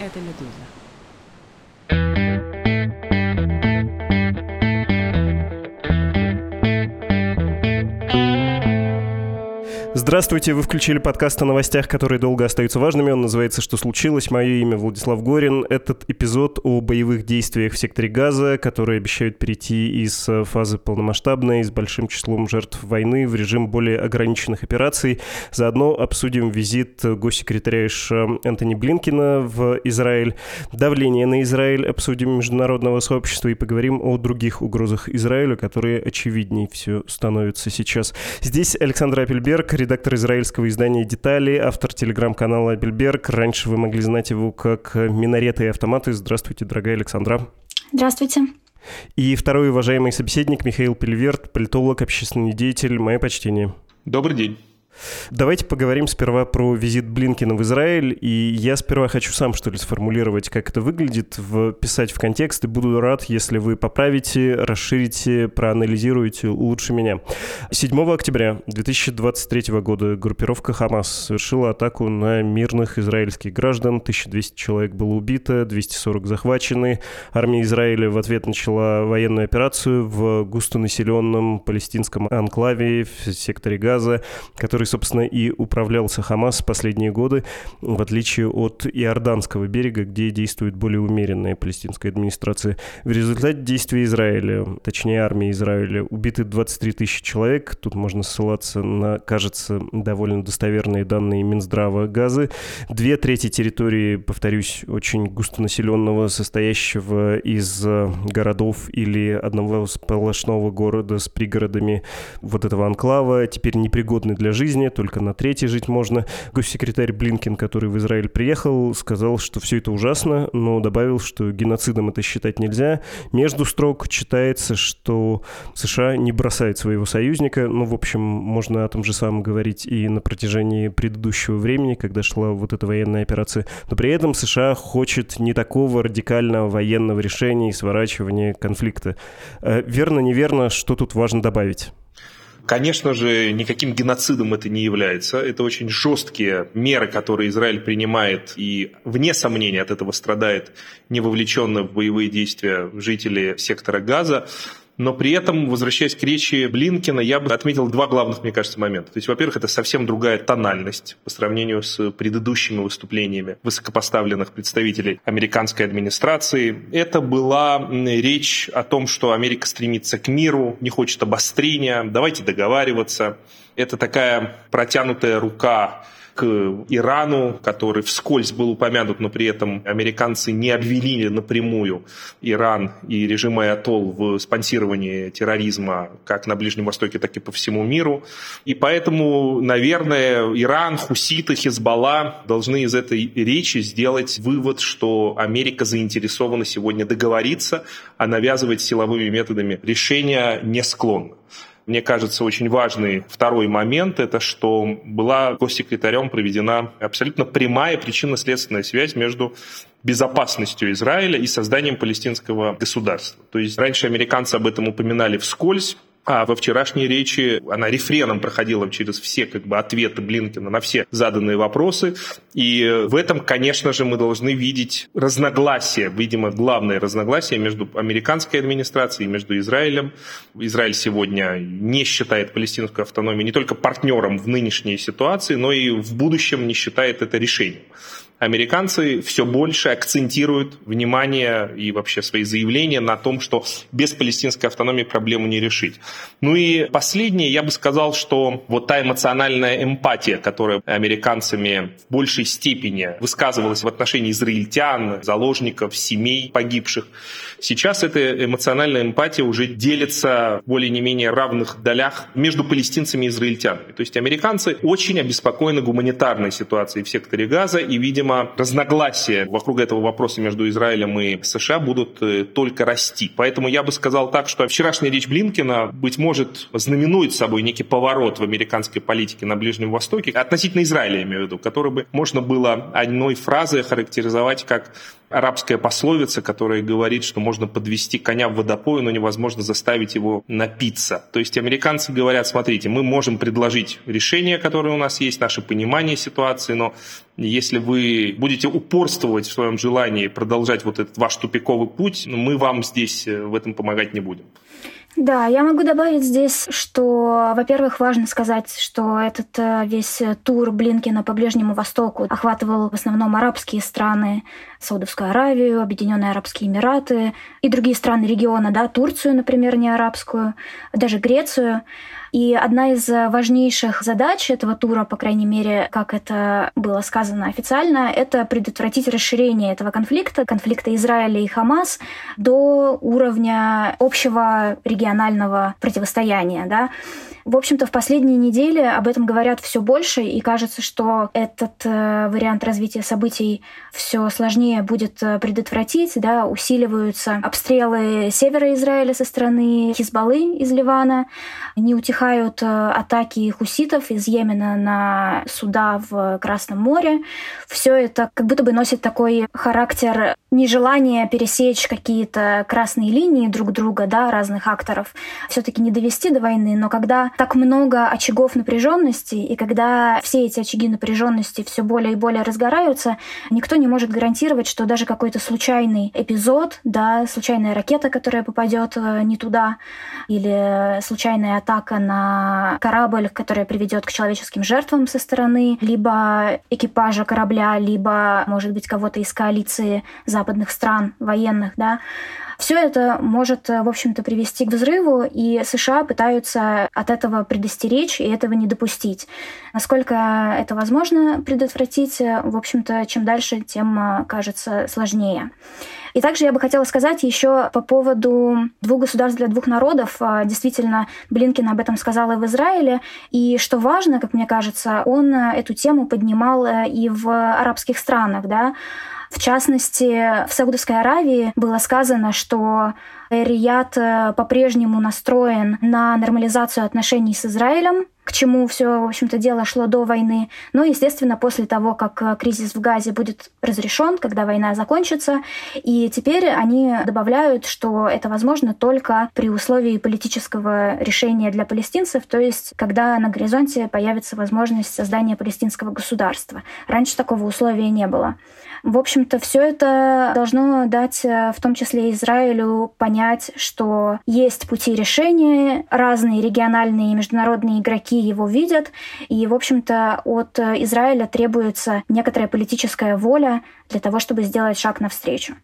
Это «Медуза». Здравствуйте, вы включили подкаст о новостях, которые долго остаются важными. Он называется «Что случилось?». Мое имя Владислав Горин. Этот эпизод о боевых действиях в секторе Газа, которые обещают перейти из фазы полномасштабной, с большим числом жертв войны в режим более ограниченных операций. Заодно обсудим визит госсекретаря США Энтони Блинкина в Израиль, давление на Израиль, обсудим международного сообщества и поговорим о других угрозах Израилю, которые очевиднее все становятся сейчас. Здесь Александр Апельберг, редактор редактор израильского издания «Детали», автор телеграм-канала Бельберг. Раньше вы могли знать его как «Минареты и автоматы». Здравствуйте, дорогая Александра. Здравствуйте. И второй уважаемый собеседник Михаил Пельверт, политолог, общественный деятель. Мое почтение. Добрый день. Давайте поговорим сперва про визит Блинкина в Израиль. И я сперва хочу сам, что ли, сформулировать, как это выглядит, вписать в контекст. И буду рад, если вы поправите, расширите, проанализируете лучше меня. 7 октября 2023 года группировка «Хамас» совершила атаку на мирных израильских граждан. 1200 человек было убито, 240 захвачены. Армия Израиля в ответ начала военную операцию в густонаселенном палестинском анклаве в секторе Газа, который собственно, и управлялся Хамас последние годы, в отличие от Иорданского берега, где действует более умеренная палестинская администрация. В результате действий Израиля, точнее армии Израиля, убиты 23 тысячи человек. Тут можно ссылаться на, кажется, довольно достоверные данные Минздрава Газы. Две трети территории, повторюсь, очень густонаселенного, состоящего из городов или одного сплошного города с пригородами вот этого анклава, теперь непригодны для жизни жизни, только на третьей жить можно. Госсекретарь Блинкин, который в Израиль приехал, сказал, что все это ужасно, но добавил, что геноцидом это считать нельзя. Между строк читается, что США не бросает своего союзника. Ну, в общем, можно о том же самом говорить и на протяжении предыдущего времени, когда шла вот эта военная операция. Но при этом США хочет не такого радикального военного решения и сворачивания конфликта. Э, верно, неверно, что тут важно добавить? Конечно же, никаким геноцидом это не является. Это очень жесткие меры, которые Израиль принимает, и вне сомнения от этого страдает не вовлеченные в боевые действия жители сектора Газа. Но при этом, возвращаясь к речи Блинкина, я бы отметил два главных, мне кажется, момента. То есть, во-первых, это совсем другая тональность по сравнению с предыдущими выступлениями высокопоставленных представителей американской администрации. Это была речь о том, что Америка стремится к миру, не хочет обострения, давайте договариваться. Это такая протянутая рука к Ирану, который вскользь был упомянут, но при этом американцы не обвинили напрямую Иран и режим Айатол в спонсировании терроризма как на Ближнем Востоке, так и по всему миру. И поэтому, наверное, Иран, хуситы, Хизбалла должны из этой речи сделать вывод, что Америка заинтересована сегодня договориться, а навязывать силовыми методами решения не склонна мне кажется, очень важный второй момент, это что была госсекретарем проведена абсолютно прямая причинно-следственная связь между безопасностью Израиля и созданием палестинского государства. То есть раньше американцы об этом упоминали вскользь, а во вчерашней речи она рефреном проходила через все как бы, ответы Блинкина на все заданные вопросы. И в этом, конечно же, мы должны видеть разногласия, видимо, главное разногласие между американской администрацией и между Израилем. Израиль сегодня не считает палестинскую автономию не только партнером в нынешней ситуации, но и в будущем не считает это решением американцы все больше акцентируют внимание и вообще свои заявления на том, что без палестинской автономии проблему не решить. Ну и последнее, я бы сказал, что вот та эмоциональная эмпатия, которая американцами в большей степени высказывалась в отношении израильтян, заложников, семей погибших, сейчас эта эмоциональная эмпатия уже делится в более не менее равных долях между палестинцами и израильтянами. То есть американцы очень обеспокоены гуманитарной ситуацией в секторе Газа и, видимо, видимо, разногласия вокруг этого вопроса между Израилем и США будут э, только расти. Поэтому я бы сказал так, что вчерашняя речь Блинкина, быть может, знаменует собой некий поворот в американской политике на Ближнем Востоке, относительно Израиля, я имею в виду, который бы можно было одной фразой характеризовать как арабская пословица, которая говорит, что можно подвести коня в водопою, но невозможно заставить его напиться. То есть американцы говорят, смотрите, мы можем предложить решение, которое у нас есть, наше понимание ситуации, но если вы будете упорствовать в своем желании продолжать вот этот ваш тупиковый путь, мы вам здесь э, в этом помогать не будем. Да, я могу добавить здесь, что, во-первых, важно сказать, что этот э, весь тур Блинкина по Ближнему Востоку охватывал в основном арабские страны, Саудовскую Аравию, Объединенные Арабские Эмираты и другие страны региона, да, Турцию, например, не арабскую, даже Грецию. И одна из важнейших задач этого тура, по крайней мере, как это было сказано официально, это предотвратить расширение этого конфликта, конфликта Израиля и Хамас, до уровня общего регионального противостояния. Да? В общем-то, в последние недели об этом говорят все больше, и кажется, что этот э, вариант развития событий все сложнее будет э, предотвратить. Да? Усиливаются обстрелы севера Израиля со стороны Хизбаллы из Ливана, не утихают э, атаки хуситов из Йемена на суда в Красном море. Все это как будто бы носит такой характер нежелания пересечь какие-то красные линии друг друга, да, разных акторов, все-таки не довести до войны, но когда так много очагов напряженности, и когда все эти очаги напряженности все более и более разгораются, никто не может гарантировать, что даже какой-то случайный эпизод, да, случайная ракета, которая попадет э, не туда, или случайная атака на корабль, которая приведет к человеческим жертвам со стороны либо экипажа корабля, либо, может быть, кого-то из коалиции западных стран военных, да, все это может, в общем-то, привести к взрыву, и США пытаются от этого предостеречь и этого не допустить. Насколько это возможно предотвратить, в общем-то, чем дальше, тем а, кажется сложнее. И также я бы хотела сказать еще по поводу двух государств для двух народов. Действительно, Блинкин об этом сказал и в Израиле. И что важно, как мне кажется, он эту тему поднимал э, и в арабских странах. Да? В частности, в Саудовской Аравии было сказано, что Рияд э, по-прежнему настроен на нормализацию отношений с Израилем, к чему все, в общем-то, дело шло до войны. Но, естественно, после того, как э, кризис в Газе будет разрешен, когда война закончится, и теперь они добавляют, что это возможно только при условии политического решения для палестинцев, то есть когда на горизонте появится возможность создания палестинского государства. Раньше такого условия не было. В общем-то, все это должно дать э, в том числе Израилю понять, что есть пути решения, разные региональные и международные игроки его видят, и, в общем-то, от Израиля требуется некоторая политическая воля для того, чтобы сделать шаг навстречу.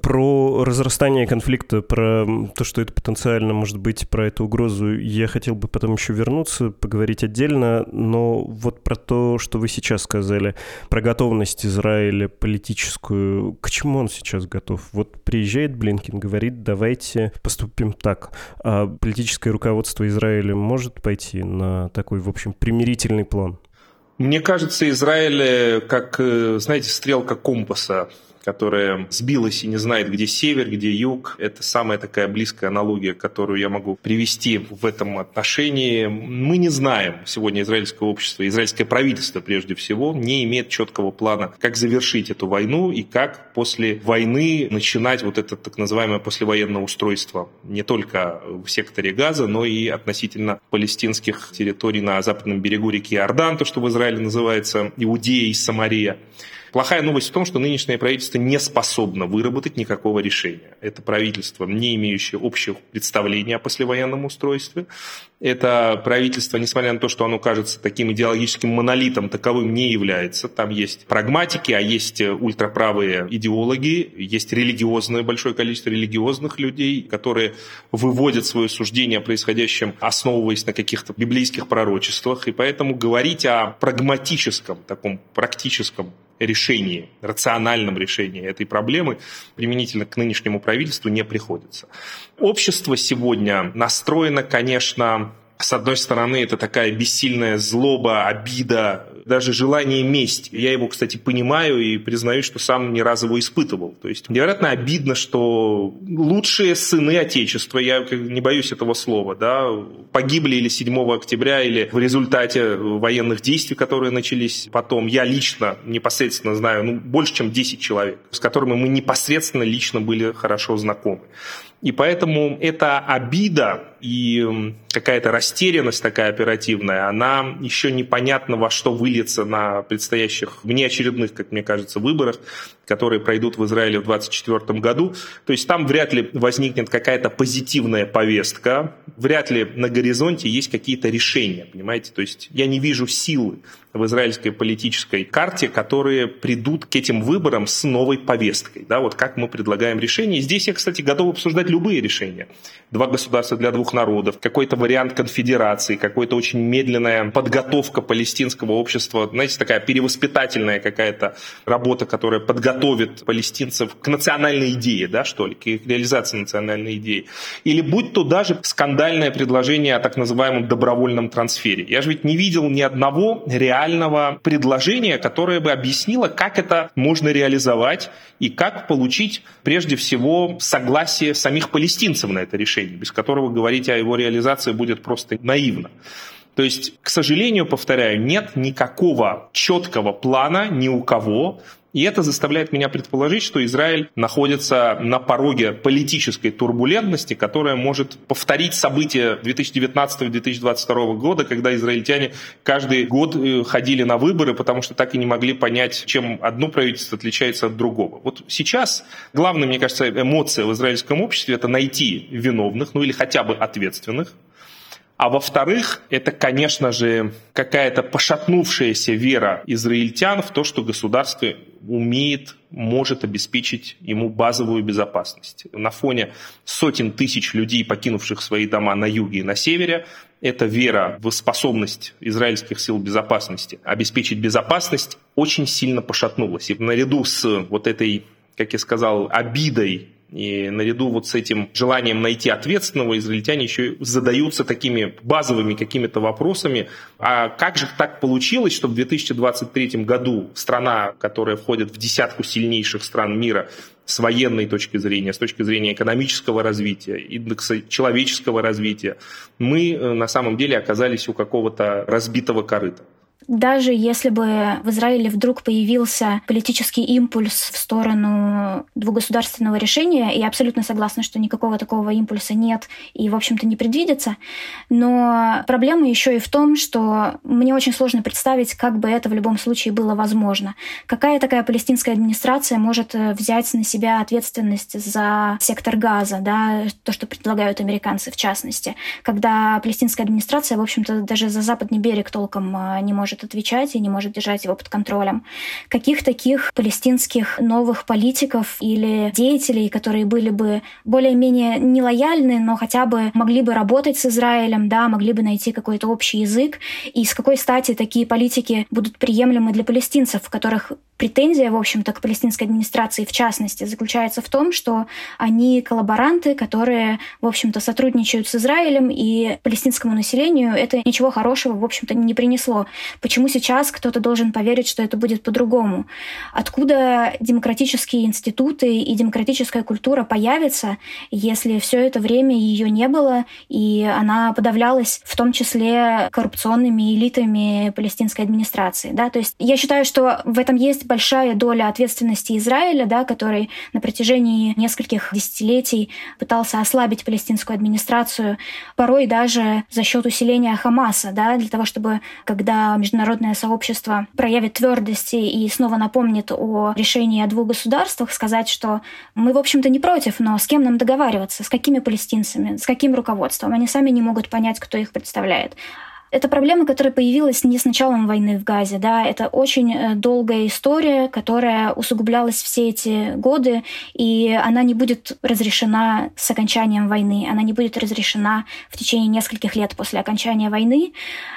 Про разрастание конфликта, про то, что это потенциально может быть, про эту угрозу я хотел бы потом еще вернуться, поговорить отдельно, но вот про то, что вы сейчас сказали, про готовность Израиля политическую, к чему он сейчас готов? Вот приезжает Блинкин, говорит, давайте поступим так. А политическое руководство Израиля может пойти на такой, в общем, примирительный план? Мне кажется, Израиль, как, э, знаете, стрелка компаса которая сбилась и не знает, где север, где юг. Это самая такая близкая аналогия, которую я могу привести в этом отношении. Мы не знаем сегодня израильское общество, израильское правительство прежде всего не имеет четкого плана, как завершить эту войну и как после войны начинать вот это так называемое послевоенное устройство не только в секторе Газа, но и относительно палестинских территорий на западном берегу реки Иордан, то, что в Израиле называется Иудея и Самария. Плохая новость в том, что нынешнее правительство не способно выработать никакого решения. Это правительство, не имеющее общих представлений о послевоенном устройстве. Это правительство, несмотря на то, что оно кажется таким идеологическим монолитом, таковым не является. Там есть прагматики, а есть ультраправые идеологи, есть религиозное, большое количество религиозных людей, которые выводят свое суждение о происходящем, основываясь на каких-то библейских пророчествах. И поэтому говорить о прагматическом, таком практическом решении, рациональном решении этой проблемы применительно к нынешнему правительству не приходится. Общество сегодня настроено, конечно, с одной стороны, это такая бессильная злоба, обида, даже желание мести. Я его, кстати, понимаю и признаю, что сам не раз его испытывал. То есть невероятно обидно, что лучшие сыны Отечества, я не боюсь этого слова, да, погибли или 7 октября, или в результате военных действий, которые начались потом. Я лично непосредственно знаю ну, больше, чем 10 человек, с которыми мы непосредственно лично были хорошо знакомы. И поэтому эта обида и какая-то растерянность такая оперативная, она еще непонятно во что выльется на предстоящих внеочередных, как мне кажется, выборах, которые пройдут в Израиле в 2024 году. То есть там вряд ли возникнет какая-то позитивная повестка, вряд ли на горизонте есть какие-то решения, понимаете? То есть я не вижу силы в израильской политической карте, которые придут к этим выборам с новой повесткой. Да, вот как мы предлагаем решение. Здесь я, кстати, готов обсуждать любые решения. Два государства для двух народов, какой-то вариант конфедерации, какая-то очень медленная подготовка палестинского общества, знаете, такая перевоспитательная какая-то работа, которая подготовит палестинцев к национальной идее, да, что ли, к реализации национальной идеи. Или будь то даже скандальное предложение о так называемом добровольном трансфере. Я же ведь не видел ни одного реального предложения, которое бы объяснило, как это можно реализовать и как получить прежде всего согласие самих палестинцев на это решение, без которого говорить о его реализации будет просто наивно. То есть, к сожалению, повторяю, нет никакого четкого плана ни у кого и это заставляет меня предположить, что Израиль находится на пороге политической турбулентности, которая может повторить события 2019-2022 года, когда израильтяне каждый год э, ходили на выборы, потому что так и не могли понять, чем одно правительство отличается от другого. Вот сейчас главная, мне кажется, эмоция в израильском обществе – это найти виновных, ну или хотя бы ответственных, а во-вторых, это, конечно же, какая-то пошатнувшаяся вера израильтян в то, что государство умеет, может обеспечить ему базовую безопасность. На фоне сотен тысяч людей, покинувших свои дома на юге и на севере, эта вера в способность израильских сил безопасности обеспечить безопасность очень сильно пошатнулась. И наряду с вот этой, как я сказал, обидой и наряду вот с этим желанием найти ответственного, израильтяне еще задаются такими базовыми какими-то вопросами. А как же так получилось, что в 2023 году страна, которая входит в десятку сильнейших стран мира, с военной точки зрения, с точки зрения экономического развития, индекса человеческого развития, мы э, на самом деле оказались у какого-то разбитого корыта. Даже если бы в Израиле вдруг появился политический импульс в сторону двугосударственного решения, я абсолютно согласна, что никакого такого импульса нет и, в общем-то, не предвидится. Но проблема еще и в том, что мне очень сложно представить, как бы это в любом случае было возможно. Какая такая палестинская администрация может э, взять на себя ответственность за сектор газа, да, то, что предлагают американцы в частности, когда палестинская администрация, в общем-то, даже за западный берег толком э, не может может отвечать и не может держать его под контролем. Каких таких палестинских новых политиков или деятелей, которые были бы более-менее нелояльны, но хотя бы могли бы работать с Израилем, да, могли бы найти какой-то общий язык, и с какой стати такие политики будут приемлемы для палестинцев, в которых претензия, в общем-то, к палестинской администрации в частности заключается в том, что они коллаборанты, которые, в общем-то, сотрудничают с Израилем, и палестинскому населению это ничего хорошего, в общем-то, не принесло. Почему сейчас кто-то должен поверить, что это будет по-другому? Откуда демократические институты и демократическая культура появятся, если все это время ее не было, и она подавлялась в том числе коррупционными элитами палестинской администрации? Да? То есть я считаю, что в этом есть большая доля ответственности Израиля, да, который на протяжении нескольких десятилетий пытался ослабить палестинскую администрацию, порой даже за счет усиления Хамаса, да, для того, чтобы, когда международное сообщество проявит твердости и снова напомнит о решении о двух государствах, сказать, что мы, в общем-то, не против, но с кем нам договариваться, с какими палестинцами, с каким руководством. Они сами не могут понять, кто их представляет. Это проблема, которая появилась не с началом войны в Газе, да, это очень э, долгая история, которая усугублялась все эти годы, и она не будет разрешена с окончанием войны, она не будет разрешена в течение нескольких лет после окончания войны,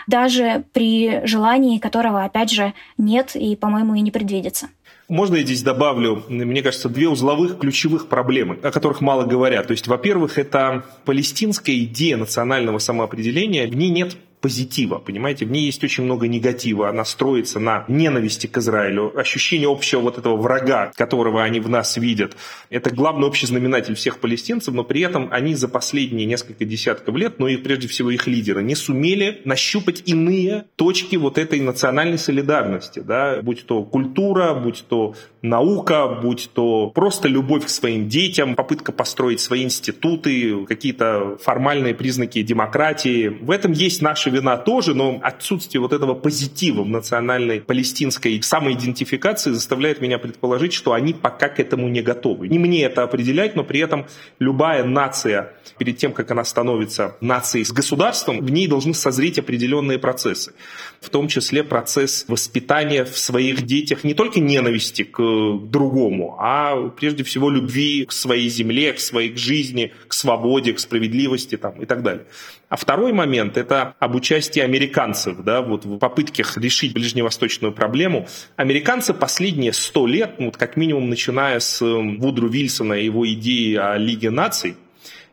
даже при желании которого, опять же, нет и, по-моему, и не предвидится. Можно я здесь добавлю, мне кажется, две узловых ключевых проблемы, о которых мало говорят. То есть, во-первых, это палестинская идея национального самоопределения, в ней нет позитива, понимаете? В ней есть очень много негатива, она строится на ненависти к Израилю, ощущение общего вот этого врага, которого они в нас видят. Это главный общий знаменатель всех палестинцев, но при этом они за последние несколько десятков лет, ну и прежде всего их лидеры, не сумели нащупать иные точки вот этой национальной солидарности, да, будь то культура, будь то наука, будь то просто любовь к своим детям, попытка построить свои институты, какие-то формальные признаки демократии. В этом есть наша вина тоже, но отсутствие вот этого позитива в национальной палестинской самоидентификации заставляет меня предположить, что они пока к этому не готовы. Не мне это определять, но при этом любая нация, перед тем, как она становится нацией с государством, в ней должны созреть определенные процессы. В том числе процесс воспитания в своих детях не только ненависти к другому, а прежде всего любви к своей земле, к своей жизни, к свободе, к справедливости там, и так далее. А второй момент – это об участии американцев да, вот в попытках решить ближневосточную проблему. Американцы последние сто лет, ну, вот как минимум начиная с эм, Вудру Вильсона и его идеи о Лиге наций,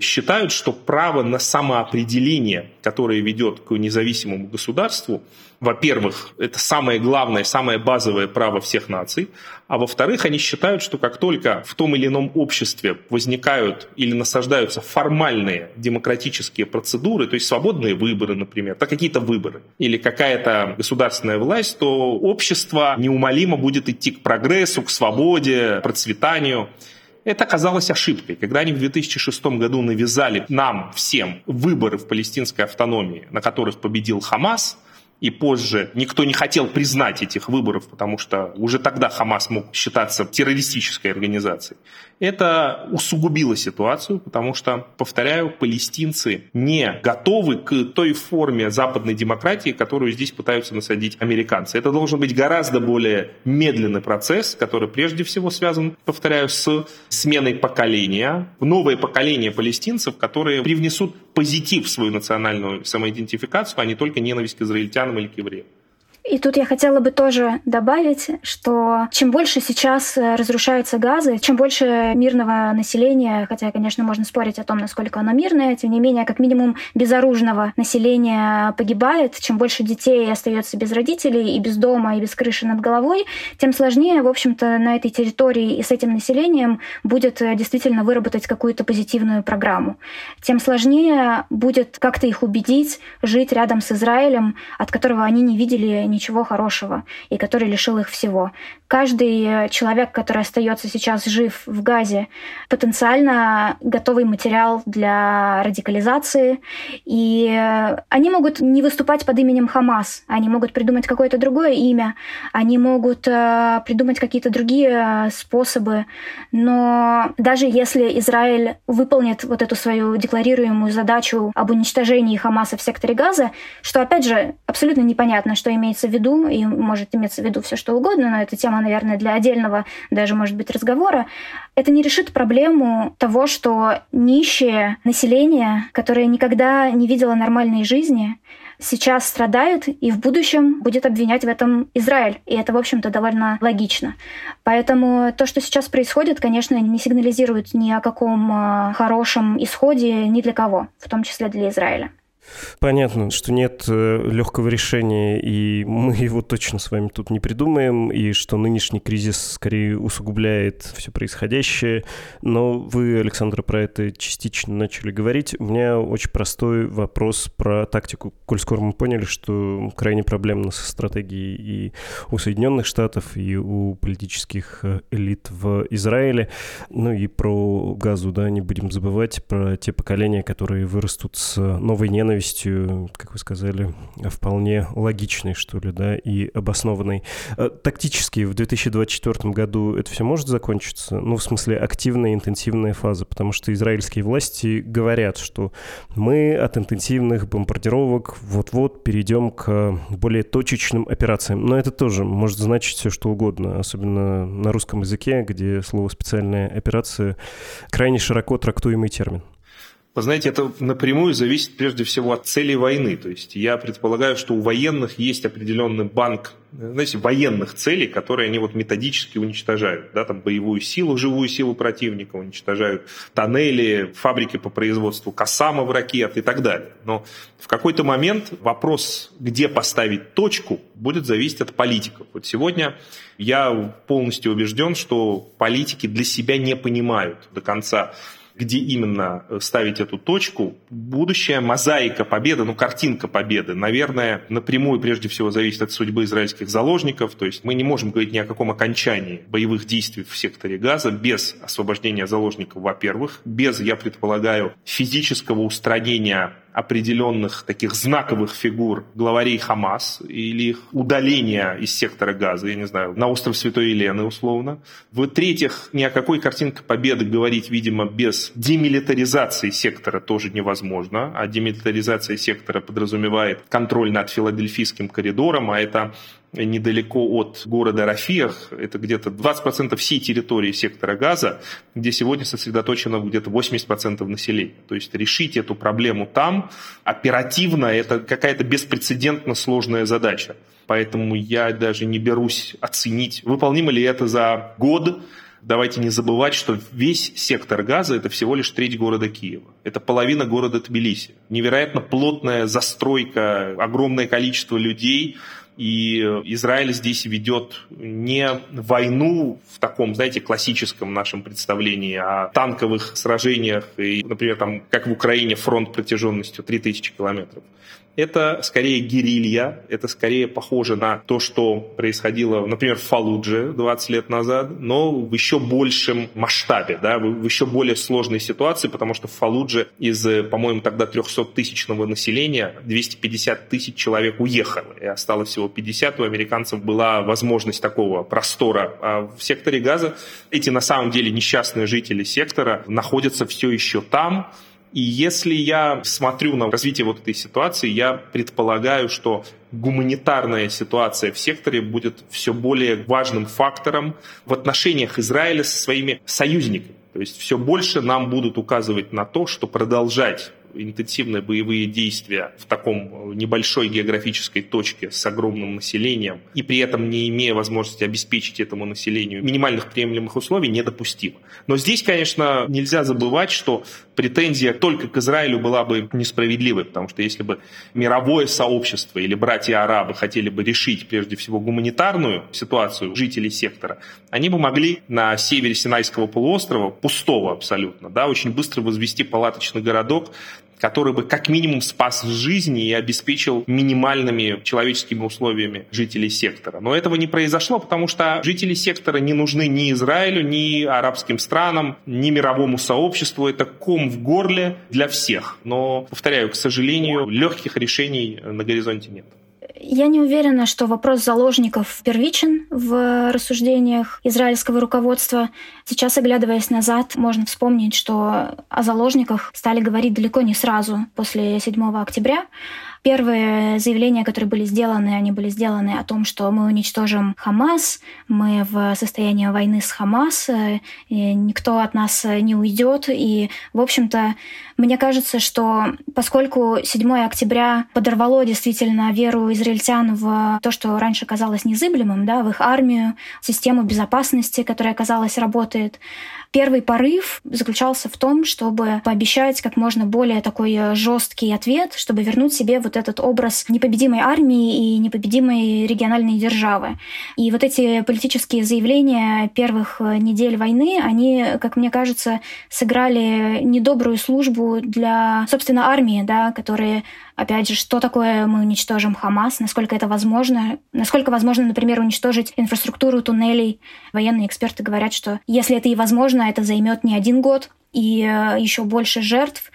считают, что право на самоопределение, которое ведет к независимому государству, во-первых, это самое главное, самое базовое право всех наций, а во-вторых, они считают, что как только в том или ином обществе возникают или насаждаются формальные демократические процедуры, то есть свободные выборы, например, да какие-то выборы, или какая-то государственная власть, то общество неумолимо будет идти к прогрессу, к свободе, процветанию. Это оказалось ошибкой. Когда они в 2006 году навязали нам всем выборы в палестинской автономии, на которых победил Хамас – и позже никто не хотел признать этих выборов, потому что уже тогда Хамас мог считаться террористической организацией. Это усугубило ситуацию, потому что, повторяю, палестинцы не готовы к той форме западной демократии, которую здесь пытаются насадить американцы. Это должен быть гораздо более медленный процесс, который прежде всего связан, повторяю, с сменой поколения. Новое поколение палестинцев, которые привнесут позитив свою национальную самоидентификацию, а не только ненависть к израильтянам или к евреям. И тут я хотела бы тоже добавить, что чем больше сейчас э, разрушаются газы, чем больше мирного населения, хотя, конечно, можно спорить о том, насколько оно мирное, тем не менее, как минимум безоружного населения погибает, чем больше детей остается без родителей и без дома, и без крыши над головой, тем сложнее, в общем-то, на этой территории и с этим населением будет э, действительно выработать какую-то позитивную программу. Тем сложнее будет как-то их убедить жить рядом с Израилем, от которого они не видели ничего хорошего и который лишил их всего. Каждый э, человек, который остается сейчас жив в Газе, потенциально готовый материал для радикализации, и э, они могут не выступать под именем Хамас, они могут придумать какое-то другое имя, они могут э, придумать какие-то другие способы, но даже если Израиль выполнит вот эту свою декларируемую задачу об уничтожении Хамаса в секторе Газа, что, опять же, абсолютно непонятно, что имеется в виду, и может иметься в виду все что угодно, но эта тема наверное, для отдельного даже, может быть, разговора, это не решит проблему того, что нищее население, которое никогда не видело нормальной жизни, сейчас страдает и в будущем будет обвинять в этом Израиль. И это, в общем-то, довольно логично. Поэтому то, что сейчас происходит, конечно, не сигнализирует ни о каком а, хорошем исходе ни для кого, в том числе для Израиля. Понятно, что нет э, легкого решения, и мы его точно с вами тут не придумаем, и что нынешний кризис скорее усугубляет все происходящее. Но вы, Александр, про это частично начали говорить. У меня очень простой вопрос про тактику. Коль скоро мы поняли, что крайне проблемно со стратегией и у Соединенных Штатов, и у политических э, элит в Израиле. Ну и про газу, да, не будем забывать, про те поколения, которые вырастут с новой ненавистью ненавистью, как вы сказали, вполне логичной, что ли, да, и обоснованной. Э, тактически в 2024 году это все может закончиться? Ну, в смысле, активная, интенсивная фаза, потому что израильские власти говорят, что мы от интенсивных бомбардировок вот-вот перейдем к более точечным операциям. Но это тоже может значить все, что угодно, особенно на русском языке, где слово «специальная операция» крайне широко трактуемый термин. Вы знаете, это напрямую зависит прежде всего от цели войны. То есть я предполагаю, что у военных есть определенный банк знаете, военных целей, которые они вот методически уничтожают. Да, там боевую силу, живую силу противника уничтожают, тоннели, фабрики по производству косамов ракет и так далее. Но в какой-то момент вопрос, где поставить точку, будет зависеть от политиков. Вот сегодня я полностью убежден, что политики для себя не понимают до конца где именно э, ставить эту точку, будущая мозаика победы, ну, картинка победы, наверное, напрямую прежде всего зависит от судьбы израильских заложников. То есть мы не можем говорить ни о каком окончании боевых действий в секторе Газа без освобождения заложников, во-первых, без, я предполагаю, физического устранения определенных таких знаковых фигур главарей Хамас или их удаления из сектора газа, я не знаю, на остров Святой Елены условно. В-третьих, ни о какой картинке победы говорить, видимо, без демилитаризации сектора тоже невозможно, а демилитаризация сектора подразумевает контроль над Филадельфийским коридором, а это недалеко от города Рафиях, это где-то 20% всей территории сектора газа, где сегодня сосредоточено где-то 80% населения. То есть решить эту проблему там оперативно – это какая-то беспрецедентно сложная задача. Поэтому я даже не берусь оценить, выполнимо ли это за год, давайте не забывать, что весь сектор газа – это всего лишь треть города Киева. Это половина города Тбилиси. Невероятно плотная застройка, огромное количество людей – и Израиль здесь ведет не войну в таком, знаете, классическом нашем представлении, о танковых сражениях, и, например, там, как в Украине фронт протяженностью 3000 километров это скорее герилья, это скорее похоже на то, что происходило, например, в Фалудже 20 лет назад, но в еще большем масштабе, да, в еще более сложной ситуации, потому что в Фалудже из, по-моему, тогда 300-тысячного населения 250 тысяч человек уехало, и осталось всего 50, у американцев была возможность такого простора. А в секторе газа эти на самом деле несчастные жители сектора находятся все еще там, и если я смотрю на развитие вот этой ситуации, я предполагаю, что гуманитарная ситуация в секторе будет все более важным фактором в отношениях Израиля со своими союзниками. То есть все больше нам будут указывать на то, что продолжать интенсивные боевые действия в таком небольшой географической точке с огромным населением и при этом не имея возможности обеспечить этому населению минимальных приемлемых условий, недопустимо. Но здесь, конечно, нельзя забывать, что претензия только к Израилю была бы несправедливой, потому что если бы мировое сообщество или братья-арабы хотели бы решить прежде всего гуманитарную ситуацию жителей сектора, они бы могли на севере Синайского полуострова, пустого абсолютно, да, очень быстро возвести палаточный городок, который бы как минимум спас жизни и обеспечил минимальными человеческими условиями жителей сектора. Но этого не произошло, потому что жители сектора не нужны ни Израилю, ни арабским странам, ни мировому сообществу. Это ком в горле для всех. Но, повторяю, к сожалению, легких решений на горизонте нет. Я не уверена, что вопрос заложников первичен в рассуждениях израильского руководства. Сейчас, оглядываясь назад, можно вспомнить, что о заложниках стали говорить далеко не сразу после 7 октября. Первые заявления, которые были сделаны, они были сделаны о том, что мы уничтожим Хамас, мы в состоянии войны с Хамас, и никто от нас не уйдет. И, в общем-то, мне кажется, что поскольку 7 октября подорвало действительно веру израильтян в то, что раньше казалось незыблемым, да, в их армию, систему безопасности, которая, казалось, работает, Первый порыв заключался в том, чтобы пообещать как можно более такой э, жесткий ответ, чтобы вернуть себе вот этот образ непобедимой армии и непобедимой региональной державы. И вот эти политические заявления первых э, недель войны, они, как мне кажется, сыграли недобрую службу для, собственно, армии, да, которые Опять же, что такое мы уничтожим Хамас, насколько это возможно, насколько возможно, например, уничтожить инфраструктуру туннелей. Военные эксперты говорят, что если это и возможно, это займет не один год и э, еще больше жертв.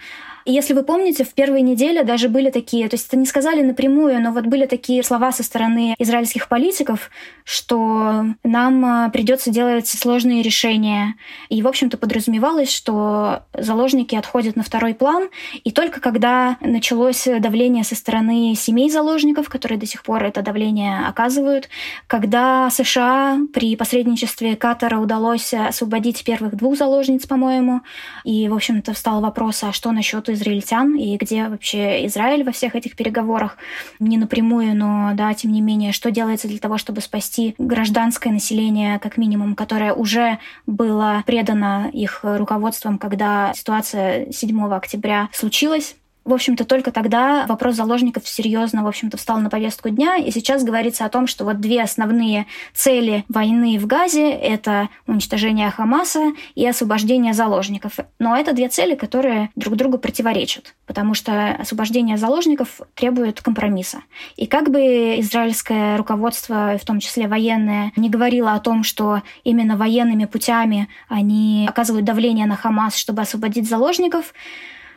И если вы помните, в первые недели даже были такие, то есть это не сказали напрямую, но вот были такие слова со стороны израильских политиков, что нам а, придется делать сложные решения. И, в общем-то, подразумевалось, что заложники отходят на второй план, и только когда началось давление со стороны семей заложников, которые до сих пор это давление оказывают, когда США при посредничестве Катара удалось освободить первых двух заложниц, по-моему, и, в общем-то, встал вопрос, а что насчет израильтян, и где вообще Израиль во всех этих переговорах, не напрямую, но, да, тем не менее, что делается для того, чтобы спасти гражданское население, как минимум, которое уже было предано их руководством, когда ситуация 7 октября случилась. В общем-то, только тогда вопрос заложников серьезно, в общем-то, встал на повестку дня, и сейчас говорится о том, что вот две основные цели войны в Газе — это уничтожение Хамаса и освобождение заложников. Но это две цели, которые друг другу противоречат, потому что освобождение заложников требует компромисса. И как бы израильское руководство, в том числе военное, не говорило о том, что именно военными путями они оказывают давление на Хамас, чтобы освободить заложников,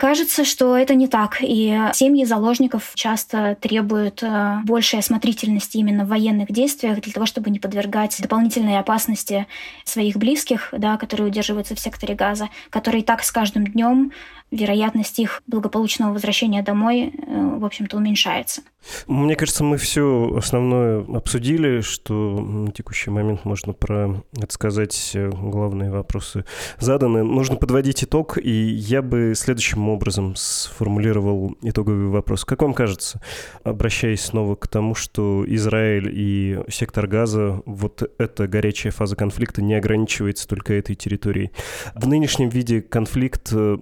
Кажется, что это не так, и семьи заложников часто требуют э, большей осмотрительности именно в военных действиях для того, чтобы не подвергать дополнительной опасности своих близких, да, которые удерживаются в секторе газа, которые так с каждым днем вероятность их благополучного возвращения домой, э, в общем-то, уменьшается. Мне кажется, мы все основное обсудили, что на текущий момент можно про сказать, э, главные вопросы заданы. Нужно подводить итог, и я бы следующим образом сформулировал итоговый вопрос. Как вам кажется, обращаясь снова к тому, что Израиль и сектор газа, вот эта горячая фаза конфликта не ограничивается только этой территорией. В нынешнем виде конфликт э,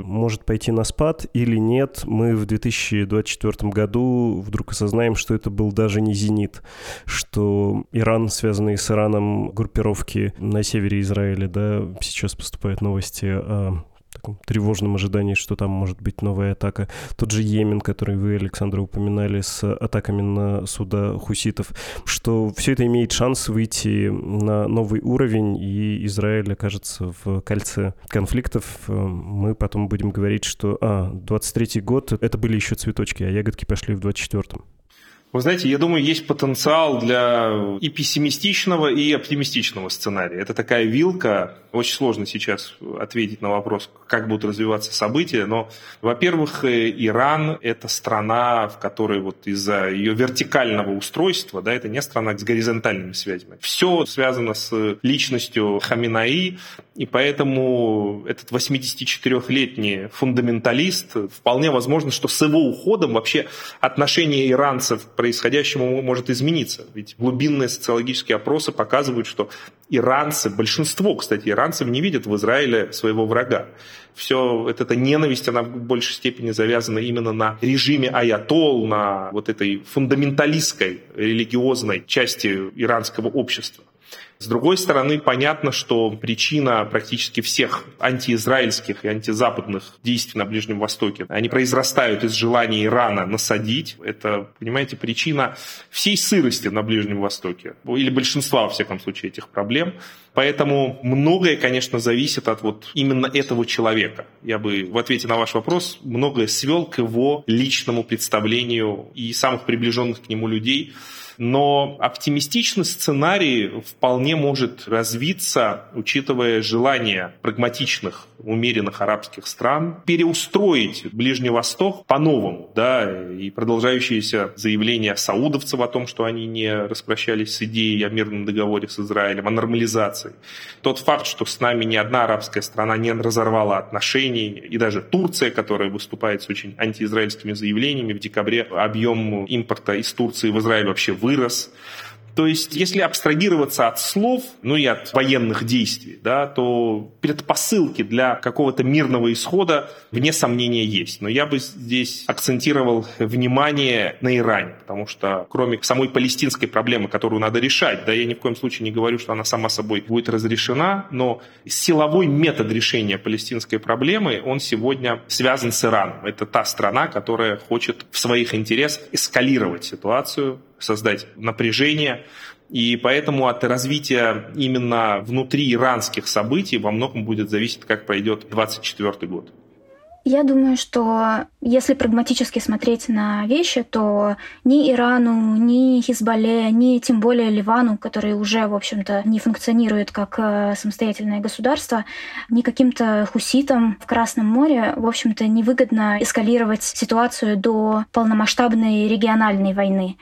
может пойти на спад или нет, мы в 2024 году вдруг осознаем, что это был даже не «Зенит», что Иран, связанные с Ираном группировки на севере Израиля, да, сейчас поступают новости о таком тревожном ожидании, что там может быть новая атака. Тот же Йемен, который вы, Александр, упоминали с атаками на суда хуситов, что все это имеет шанс выйти на новый уровень, и Израиль окажется в кольце конфликтов. Мы потом будем говорить, что, а, 23-й год, это были еще цветочки, а ягодки пошли в 24-м. Вы знаете, я думаю, есть потенциал для и пессимистичного, и оптимистичного сценария. Это такая вилка. Очень сложно сейчас ответить на вопрос, как будут развиваться события. Но, во-первых, э, Иран – это страна, в которой вот из-за ее вертикального устройства, да, это не страна с горизонтальными связями. Все связано с личностью Хаминаи, и поэтому этот 84-летний фундаменталист, вполне возможно, что с его уходом вообще отношение иранцев происходящему может измениться. Ведь глубинные социологические опросы показывают, что иранцы, большинство, кстати, иранцев не видят в Израиле своего врага. Все это, эта ненависть, она в большей степени завязана именно на режиме аятол, на вот этой фундаменталистской религиозной части иранского общества. С другой стороны, понятно, что причина практически всех антиизраильских и антизападных действий на Ближнем Востоке, они произрастают из желания Ирана насадить. Это, понимаете, причина всей сырости на Ближнем Востоке, или большинства, во всяком случае, этих проблем. Поэтому многое, конечно, зависит от вот именно этого человека. Я бы в ответе на ваш вопрос многое свел к его личному представлению и самых приближенных к нему людей – но оптимистичный сценарий вполне может развиться, учитывая желание прагматичных, умеренных арабских стран переустроить Ближний Восток по-новому, да, и продолжающиеся заявления саудовцев о том, что они не распрощались с идеей о мирном договоре с Израилем, о нормализации. Тот факт, что с нами ни одна арабская страна не разорвала отношений, и даже Турция, которая выступает с очень антиизраильскими заявлениями, в декабре объем импорта из Турции в Израиль вообще вырос. То есть, если абстрагироваться от слов, ну и от военных действий, да, то предпосылки для какого-то мирного исхода, вне сомнения, есть. Но я бы здесь акцентировал внимание на Иране, потому что кроме самой палестинской проблемы, которую надо решать, да, я ни в коем случае не говорю, что она сама собой будет разрешена, но силовой метод решения палестинской проблемы, он сегодня связан с Ираном. Это та страна, которая хочет в своих интересах эскалировать ситуацию, создать напряжение. И поэтому от развития именно внутри иранских событий во многом будет зависеть, как пройдет 2024 год. Я думаю, что если прагматически смотреть на вещи, то ни Ирану, ни Хизбалле, ни тем более Ливану, который уже, в общем-то, не функционирует как э, самостоятельное государство, ни каким-то хуситам в Красном море, в общем-то, невыгодно эскалировать ситуацию до полномасштабной региональной войны.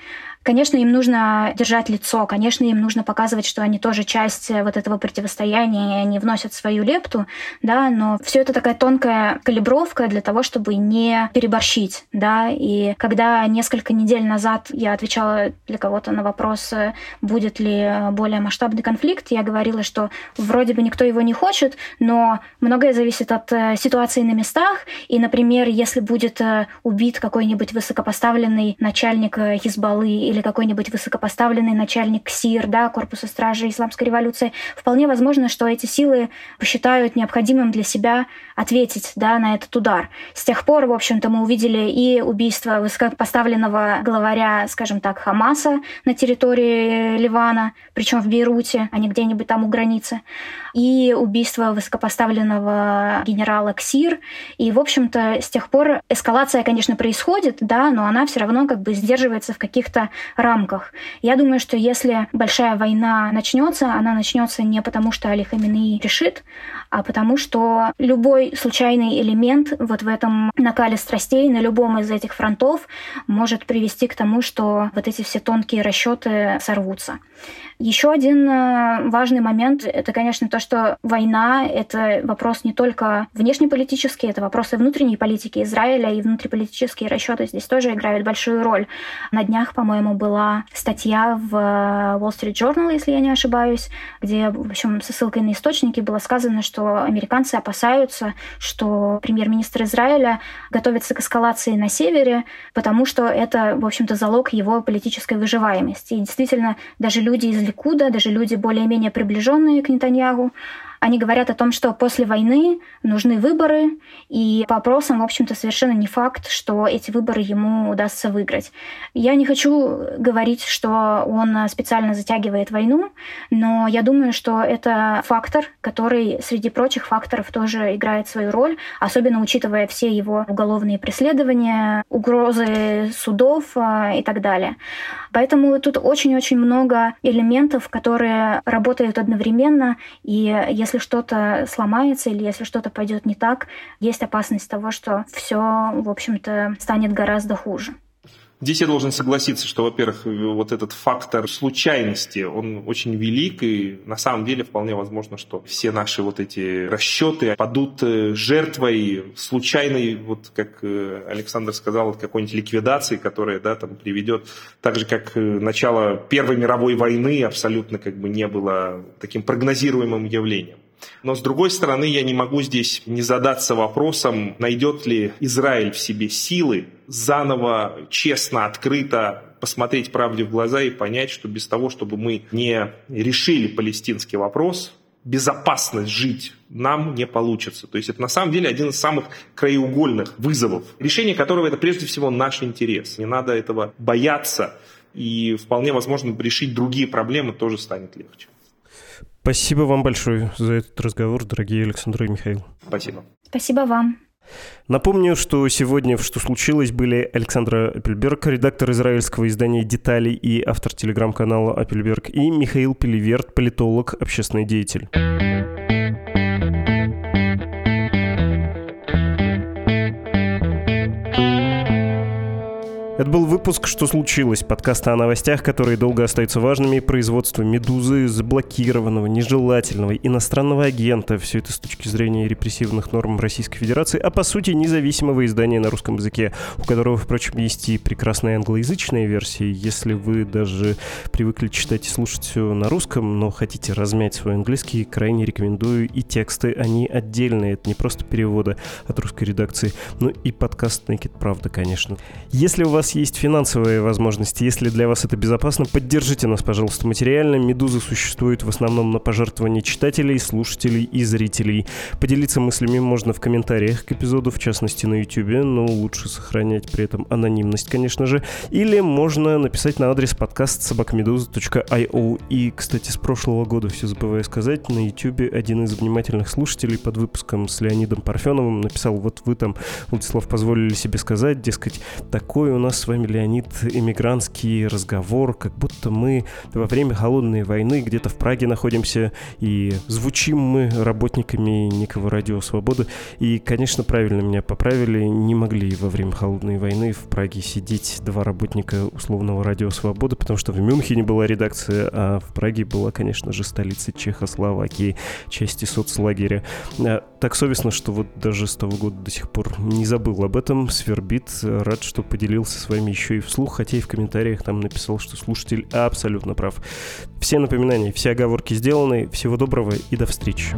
Конечно, им нужно держать лицо, конечно, им нужно показывать, что они тоже часть э, вот этого противостояния, и они вносят свою лепту, да, но все это такая тонкая калибровка для того, чтобы не переборщить, да, и когда несколько недель назад я отвечала для кого-то на вопрос, э, будет ли более масштабный конфликт, я говорила, что вроде бы никто его не хочет, но многое зависит от э, ситуации на местах, и, например, если будет убит какой-нибудь высокопоставленный начальник Хизбаллы или какой-нибудь высокопоставленный начальник СИР, да, Корпуса стражи Исламской революции, вполне возможно, что эти силы посчитают необходимым для себя ответить да, на этот удар. С тех пор, в общем-то, мы увидели и убийство высокопоставленного главаря, скажем так, Хамаса на территории Ливана, причем в Бейруте, а не где-нибудь там у границы, и убийство высокопоставленного генерала Ксир. И, в общем-то, с тех пор эскалация, конечно, происходит, да, но она все равно как бы сдерживается в каких-то рамках. Я думаю, что если большая война начнется, она начнется не потому, что Али Хаминеи решит, а потому что любой случайный элемент вот в этом накале страстей на любом из этих фронтов может привести к тому, что вот эти все тонкие расчеты сорвутся. Еще один э, важный момент – это, конечно, то, что война – это вопрос не только внешнеполитический, это вопрос и внутренней политики Израиля, и внутриполитические расчеты здесь тоже играют большую роль. На днях, по-моему, была статья в э, Wall Street Journal, если я не ошибаюсь, где, в общем, со ссылкой на источники было сказано, что американцы опасаются, что премьер-министр Израиля готовится к эскалации на севере, потому что это, в общем-то, залог его политической выживаемости. И действительно, даже люди из Ликуда, даже люди более-менее приближенные к Нетаньягу, они говорят о том, что после войны нужны выборы, и по опросам, в общем-то, совершенно не факт, что эти выборы ему удастся выиграть. Я не хочу говорить, что он специально затягивает войну, но я думаю, что это фактор, который среди прочих факторов тоже играет свою роль, особенно учитывая все его уголовные преследования, угрозы судов а, и так далее. Поэтому тут очень-очень много элементов, которые работают одновременно, и если если что-то сломается или если что-то пойдет не так, есть опасность того, что все, в общем-то, станет гораздо хуже. Здесь я должен согласиться, что, во-первых, вот этот фактор случайности, он очень велик, и на самом деле вполне возможно, что все наши вот эти расчеты падут э, жертвой случайной, вот как э, Александр сказал, какой-нибудь ликвидации, которая, да, там приведет, так же, как э, начало Первой мировой войны абсолютно как бы не было таким прогнозируемым явлением. Но с другой стороны, я не могу здесь не задаться вопросом, найдет ли Израиль в себе силы заново, честно, открыто посмотреть правде в глаза и понять, что без того, чтобы мы не решили палестинский вопрос, безопасность жить нам не получится. То есть это на самом деле один из самых краеугольных вызовов, решение которого это прежде всего наш интерес. Не надо этого бояться, и вполне возможно решить другие проблемы тоже станет легче. Спасибо вам большое за этот разговор, дорогие Александр и Михаил. Спасибо. Спасибо вам. Напомню, что сегодня в «Что случилось» были Александра Апельберг, редактор израильского издания «Детали» и автор телеграм-канала Апельберг, и Михаил Пеливерт, политолог, общественный деятель. Это был выпуск «Что случилось?» подкаста о новостях, которые долго остаются важными. Производство «Медузы», заблокированного, нежелательного, иностранного агента. Все это с точки зрения репрессивных норм Российской Федерации, а по сути независимого издания на русском языке, у которого, впрочем, есть и прекрасная англоязычная версия. Если вы даже привыкли читать и слушать все на русском, но хотите размять свой английский, крайне рекомендую и тексты, они отдельные. Это не просто переводы от русской редакции, но и подкаст Naked Правда, конечно. Если у вас вас есть финансовые возможности, если для вас это безопасно, поддержите нас, пожалуйста, материально. «Медуза» существует в основном на пожертвования читателей, слушателей и зрителей. Поделиться мыслями можно в комментариях к эпизоду, в частности на YouTube, но лучше сохранять при этом анонимность, конечно же. Или можно написать на адрес подкаст собакамедуза.io. И, кстати, с прошлого года, все забываю сказать, на YouTube один из внимательных слушателей под выпуском с Леонидом Парфеновым написал, вот вы там, Владислав, позволили себе сказать, дескать, такой у нас с вами, Леонид, эмигрантский разговор, как будто мы во время холодной войны где-то в Праге находимся, и звучим мы работниками некого радио «Свободы». И, конечно, правильно меня поправили, не могли во время холодной войны в Праге сидеть два работника условного радио «Свобода», потому что в Мюнхене была редакция, а в Праге была, конечно же, столица Чехословакии, части соцлагеря. А, так совестно, что вот даже с того года до сих пор не забыл об этом, свербит. Рад, что поделился с вами еще и вслух, хотя и в комментариях там написал, что слушатель абсолютно прав. Все напоминания, все оговорки сделаны. Всего доброго и до встречи.